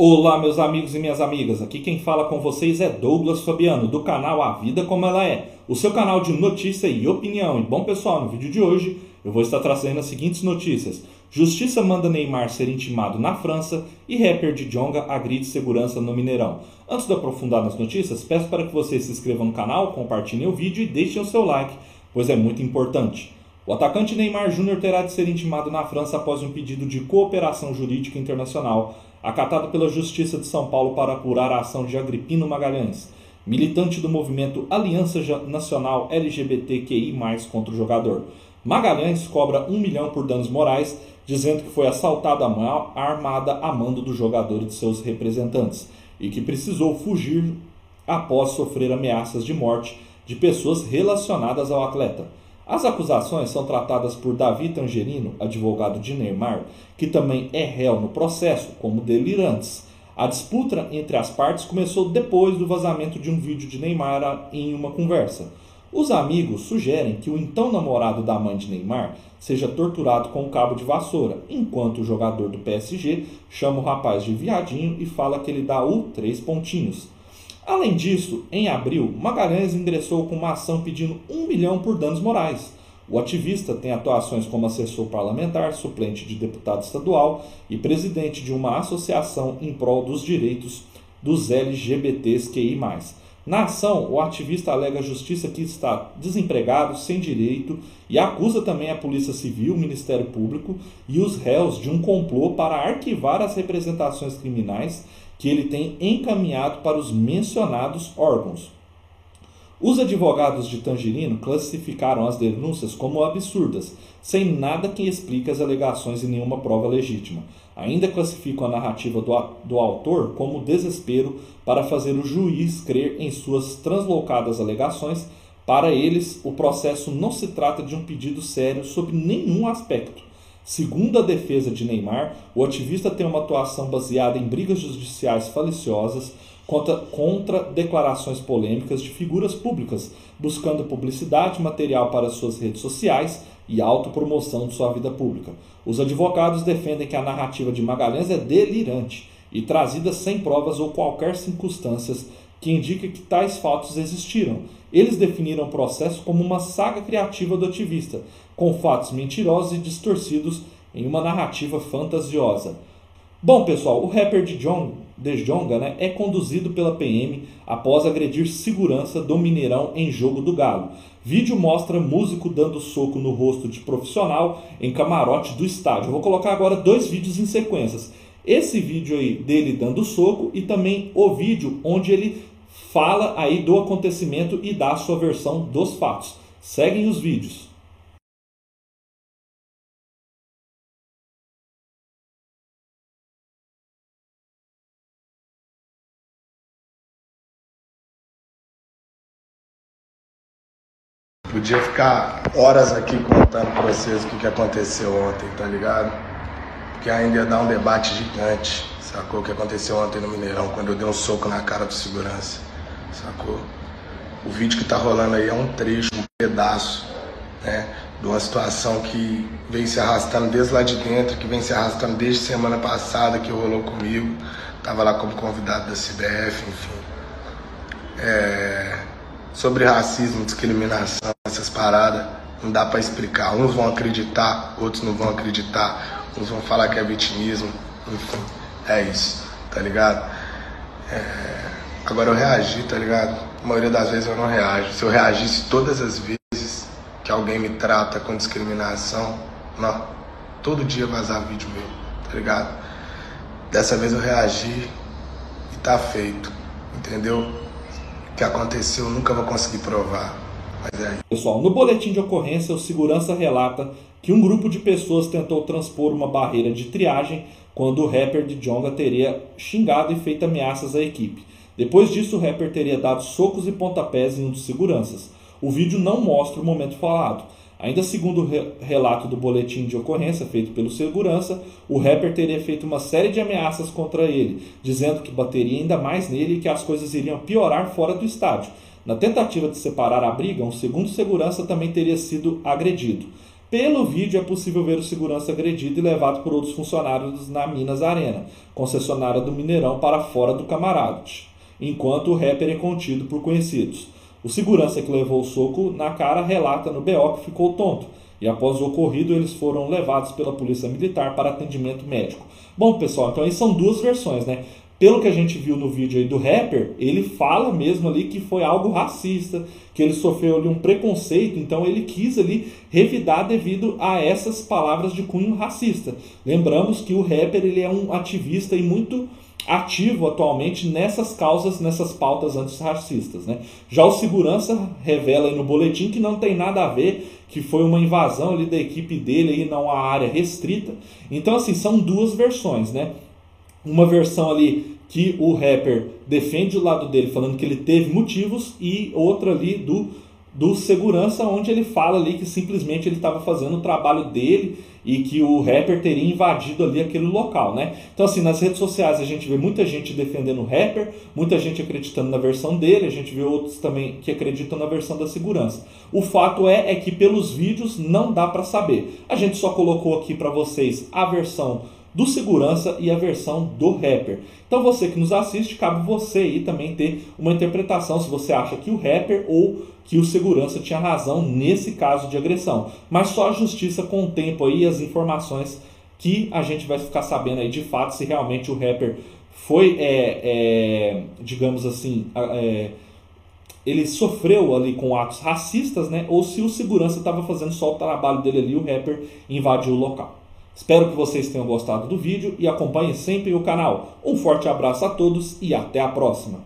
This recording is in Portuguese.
Olá, meus amigos e minhas amigas. Aqui quem fala com vocês é Douglas Fabiano, do canal A Vida Como Ela É, o seu canal de notícia e opinião. E bom, pessoal, no vídeo de hoje eu vou estar trazendo as seguintes notícias: Justiça manda Neymar ser intimado na França e rapper de Jonga agride segurança no Mineirão. Antes de aprofundar nas notícias, peço para que vocês se inscrevam no canal, compartilhem o vídeo e deixem o seu like, pois é muito importante. O atacante Neymar Júnior terá de ser intimado na França após um pedido de cooperação jurídica internacional acatado pela Justiça de São Paulo para apurar a ação de Agripino Magalhães, militante do movimento Aliança Nacional LGBTQI+, contra o jogador. Magalhães cobra um milhão por danos morais, dizendo que foi assaltado a armada a mando do jogador e de seus representantes, e que precisou fugir após sofrer ameaças de morte de pessoas relacionadas ao atleta. As acusações são tratadas por Davi Tangerino, advogado de Neymar, que também é réu no processo, como delirantes. A disputa entre as partes começou depois do vazamento de um vídeo de Neymar em uma conversa. Os amigos sugerem que o então namorado da mãe de Neymar seja torturado com um cabo de vassoura, enquanto o jogador do PSG chama o rapaz de viadinho e fala que ele dá o três pontinhos. Além disso, em abril, Magalhães ingressou com uma ação pedindo um milhão por danos morais. O ativista tem atuações como assessor parlamentar, suplente de deputado estadual e presidente de uma associação em prol dos direitos dos LGBTs QI+. Na ação, o ativista alega a justiça que está desempregado, sem direito e acusa também a Polícia Civil, o Ministério Público e os réus de um complô para arquivar as representações criminais que ele tem encaminhado para os mencionados órgãos. Os advogados de Tangerino classificaram as denúncias como absurdas, sem nada que explique as alegações e nenhuma prova legítima. Ainda classificam a narrativa do, do autor como desespero para fazer o juiz crer em suas translocadas alegações. Para eles, o processo não se trata de um pedido sério sob nenhum aspecto. Segundo a defesa de Neymar, o ativista tem uma atuação baseada em brigas judiciais faliciosas contra, contra declarações polêmicas de figuras públicas, buscando publicidade material para suas redes sociais e autopromoção de sua vida pública. Os advogados defendem que a narrativa de Magalhães é delirante e trazida sem provas ou qualquer circunstâncias que indique que tais fatos existiram. Eles definiram o processo como uma saga criativa do ativista, com fatos mentirosos e distorcidos em uma narrativa fantasiosa. Bom, pessoal, o rapper de John, de Jonga né, é conduzido pela PM após agredir segurança do Mineirão em jogo do Galo. Vídeo mostra músico dando soco no rosto de profissional em camarote do estádio. Vou colocar agora dois vídeos em sequências. Esse vídeo aí dele dando soco e também o vídeo onde ele fala aí do acontecimento e dá a sua versão dos fatos. Seguem os vídeos. Podia ficar horas aqui contando pra vocês o que, aconteceu ontem, tá ligado? Porque ainda dar um debate gigante, sacou? O que aconteceu ontem no Mineirão, quando eu dei um soco na cara do segurança, sacou? O vídeo que tá rolando aí é um trecho, um pedaço, né? De uma situação que vem se arrastando desde lá de dentro, que vem se arrastando desde semana passada, que rolou comigo. Tava lá como convidado da CBF, enfim. É sobre racismo, discriminação, essas paradas, não dá para explicar. Uns vão acreditar, outros não vão acreditar, uns vão falar que é vitimismo, enfim, é isso, tá ligado? É... Agora eu reagi, tá ligado? A maioria das vezes eu não reajo. Se eu reagisse todas as vezes que alguém me trata com discriminação, não, todo dia vazar vídeo meu, tá ligado? Dessa vez eu reagi e tá feito, entendeu? que aconteceu, eu nunca vou conseguir provar. É Pessoal, no boletim de ocorrência, o segurança relata que um grupo de pessoas tentou transpor uma barreira de triagem quando o rapper de Jonga teria xingado e feito ameaças à equipe. Depois disso, o rapper teria dado socos e pontapés em um dos seguranças. O vídeo não mostra o momento falado, Ainda segundo o relato do boletim de ocorrência feito pelo segurança, o rapper teria feito uma série de ameaças contra ele, dizendo que bateria ainda mais nele e que as coisas iriam piorar fora do estádio. Na tentativa de separar a briga, um segundo segurança também teria sido agredido. Pelo vídeo é possível ver o segurança agredido e levado por outros funcionários na Minas Arena, concessionária do Mineirão, para fora do camarote, enquanto o rapper é contido por conhecidos. O segurança que levou o soco na cara relata no BO que ficou tonto e após o ocorrido eles foram levados pela polícia militar para atendimento médico. Bom, pessoal, então aí são duas versões, né? Pelo que a gente viu no vídeo aí do rapper, ele fala mesmo ali que foi algo racista, que ele sofreu ali um preconceito, então ele quis ali revidar devido a essas palavras de cunho racista. Lembramos que o rapper ele é um ativista e muito ativo atualmente nessas causas, nessas pautas antirracistas. Né? Já o segurança revela no boletim que não tem nada a ver, que foi uma invasão ali da equipe dele aí numa área restrita. Então, assim, são duas versões, né? Uma versão ali que o rapper defende o lado dele, falando que ele teve motivos, e outra ali do do segurança, onde ele fala ali que simplesmente ele estava fazendo o trabalho dele e que o rapper teria invadido ali aquele local, né? Então assim, nas redes sociais a gente vê muita gente defendendo o rapper, muita gente acreditando na versão dele, a gente vê outros também que acreditam na versão da segurança. O fato é, é que pelos vídeos não dá para saber. A gente só colocou aqui para vocês a versão do segurança e a versão do rapper. Então você que nos assiste, cabe você aí também ter uma interpretação se você acha que o rapper ou que o segurança tinha razão nesse caso de agressão. Mas só a justiça com o tempo aí as informações que a gente vai ficar sabendo aí de fato se realmente o rapper foi, é, é, digamos assim, é, ele sofreu ali com atos racistas, né? Ou se o segurança estava fazendo só o trabalho dele ali, o rapper invadiu o local. Espero que vocês tenham gostado do vídeo e acompanhem sempre o canal. Um forte abraço a todos e até a próxima!